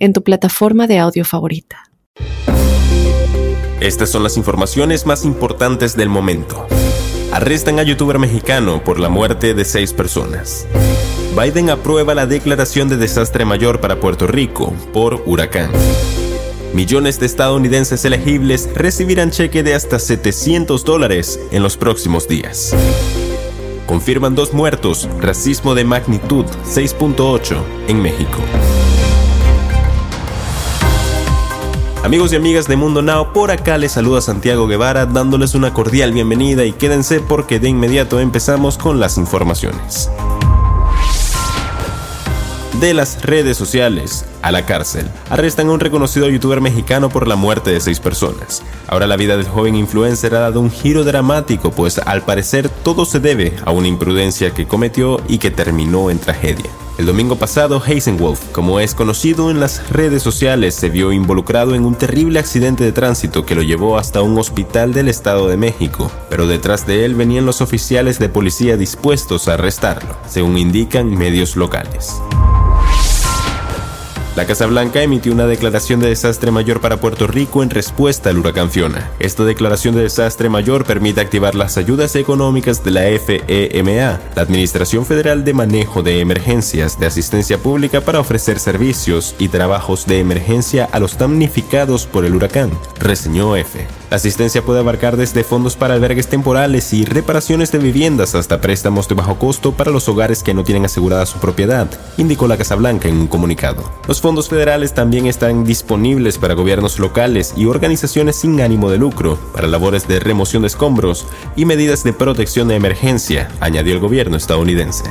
en tu plataforma de audio favorita. Estas son las informaciones más importantes del momento. Arrestan a youtuber mexicano por la muerte de seis personas. Biden aprueba la declaración de desastre mayor para Puerto Rico por huracán. Millones de estadounidenses elegibles recibirán cheque de hasta 700 dólares en los próximos días. Confirman dos muertos, racismo de magnitud 6.8 en México. Amigos y amigas de Mundo Now, por acá les saluda Santiago Guevara dándoles una cordial bienvenida y quédense porque de inmediato empezamos con las informaciones. De las redes sociales a la cárcel. Arrestan a un reconocido youtuber mexicano por la muerte de seis personas. Ahora la vida del joven influencer ha dado un giro dramático, pues al parecer todo se debe a una imprudencia que cometió y que terminó en tragedia. El domingo pasado, Heisenwolf, como es conocido en las redes sociales, se vio involucrado en un terrible accidente de tránsito que lo llevó hasta un hospital del Estado de México, pero detrás de él venían los oficiales de policía dispuestos a arrestarlo, según indican medios locales. La Casa Blanca emitió una declaración de desastre mayor para Puerto Rico en respuesta al huracán Fiona. Esta declaración de desastre mayor permite activar las ayudas económicas de la FEMA, la Administración Federal de Manejo de Emergencias de Asistencia Pública para ofrecer servicios y trabajos de emergencia a los damnificados por el huracán, reseñó F. La asistencia puede abarcar desde fondos para albergues temporales y reparaciones de viviendas hasta préstamos de bajo costo para los hogares que no tienen asegurada su propiedad, indicó la Casa Blanca en un comunicado. Los fondos federales también están disponibles para gobiernos locales y organizaciones sin ánimo de lucro, para labores de remoción de escombros y medidas de protección de emergencia, añadió el gobierno estadounidense.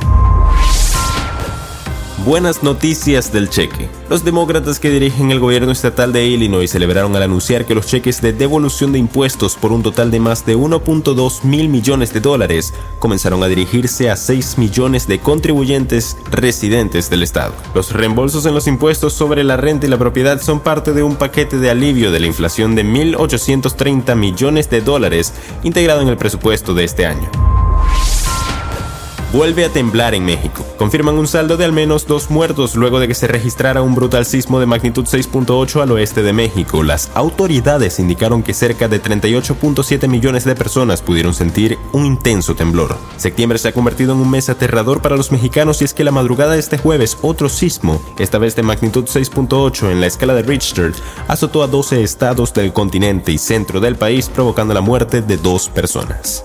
Buenas noticias del cheque. Los demócratas que dirigen el gobierno estatal de Illinois celebraron al anunciar que los cheques de devolución de impuestos por un total de más de 1.2 mil millones de dólares comenzaron a dirigirse a 6 millones de contribuyentes residentes del estado. Los reembolsos en los impuestos sobre la renta y la propiedad son parte de un paquete de alivio de la inflación de 1.830 millones de dólares integrado en el presupuesto de este año vuelve a temblar en México. Confirman un saldo de al menos dos muertos luego de que se registrara un brutal sismo de magnitud 6.8 al oeste de México. Las autoridades indicaron que cerca de 38.7 millones de personas pudieron sentir un intenso temblor. Septiembre se ha convertido en un mes aterrador para los mexicanos y es que la madrugada de este jueves otro sismo, esta vez de magnitud 6.8 en la escala de Richter, azotó a 12 estados del continente y centro del país provocando la muerte de dos personas.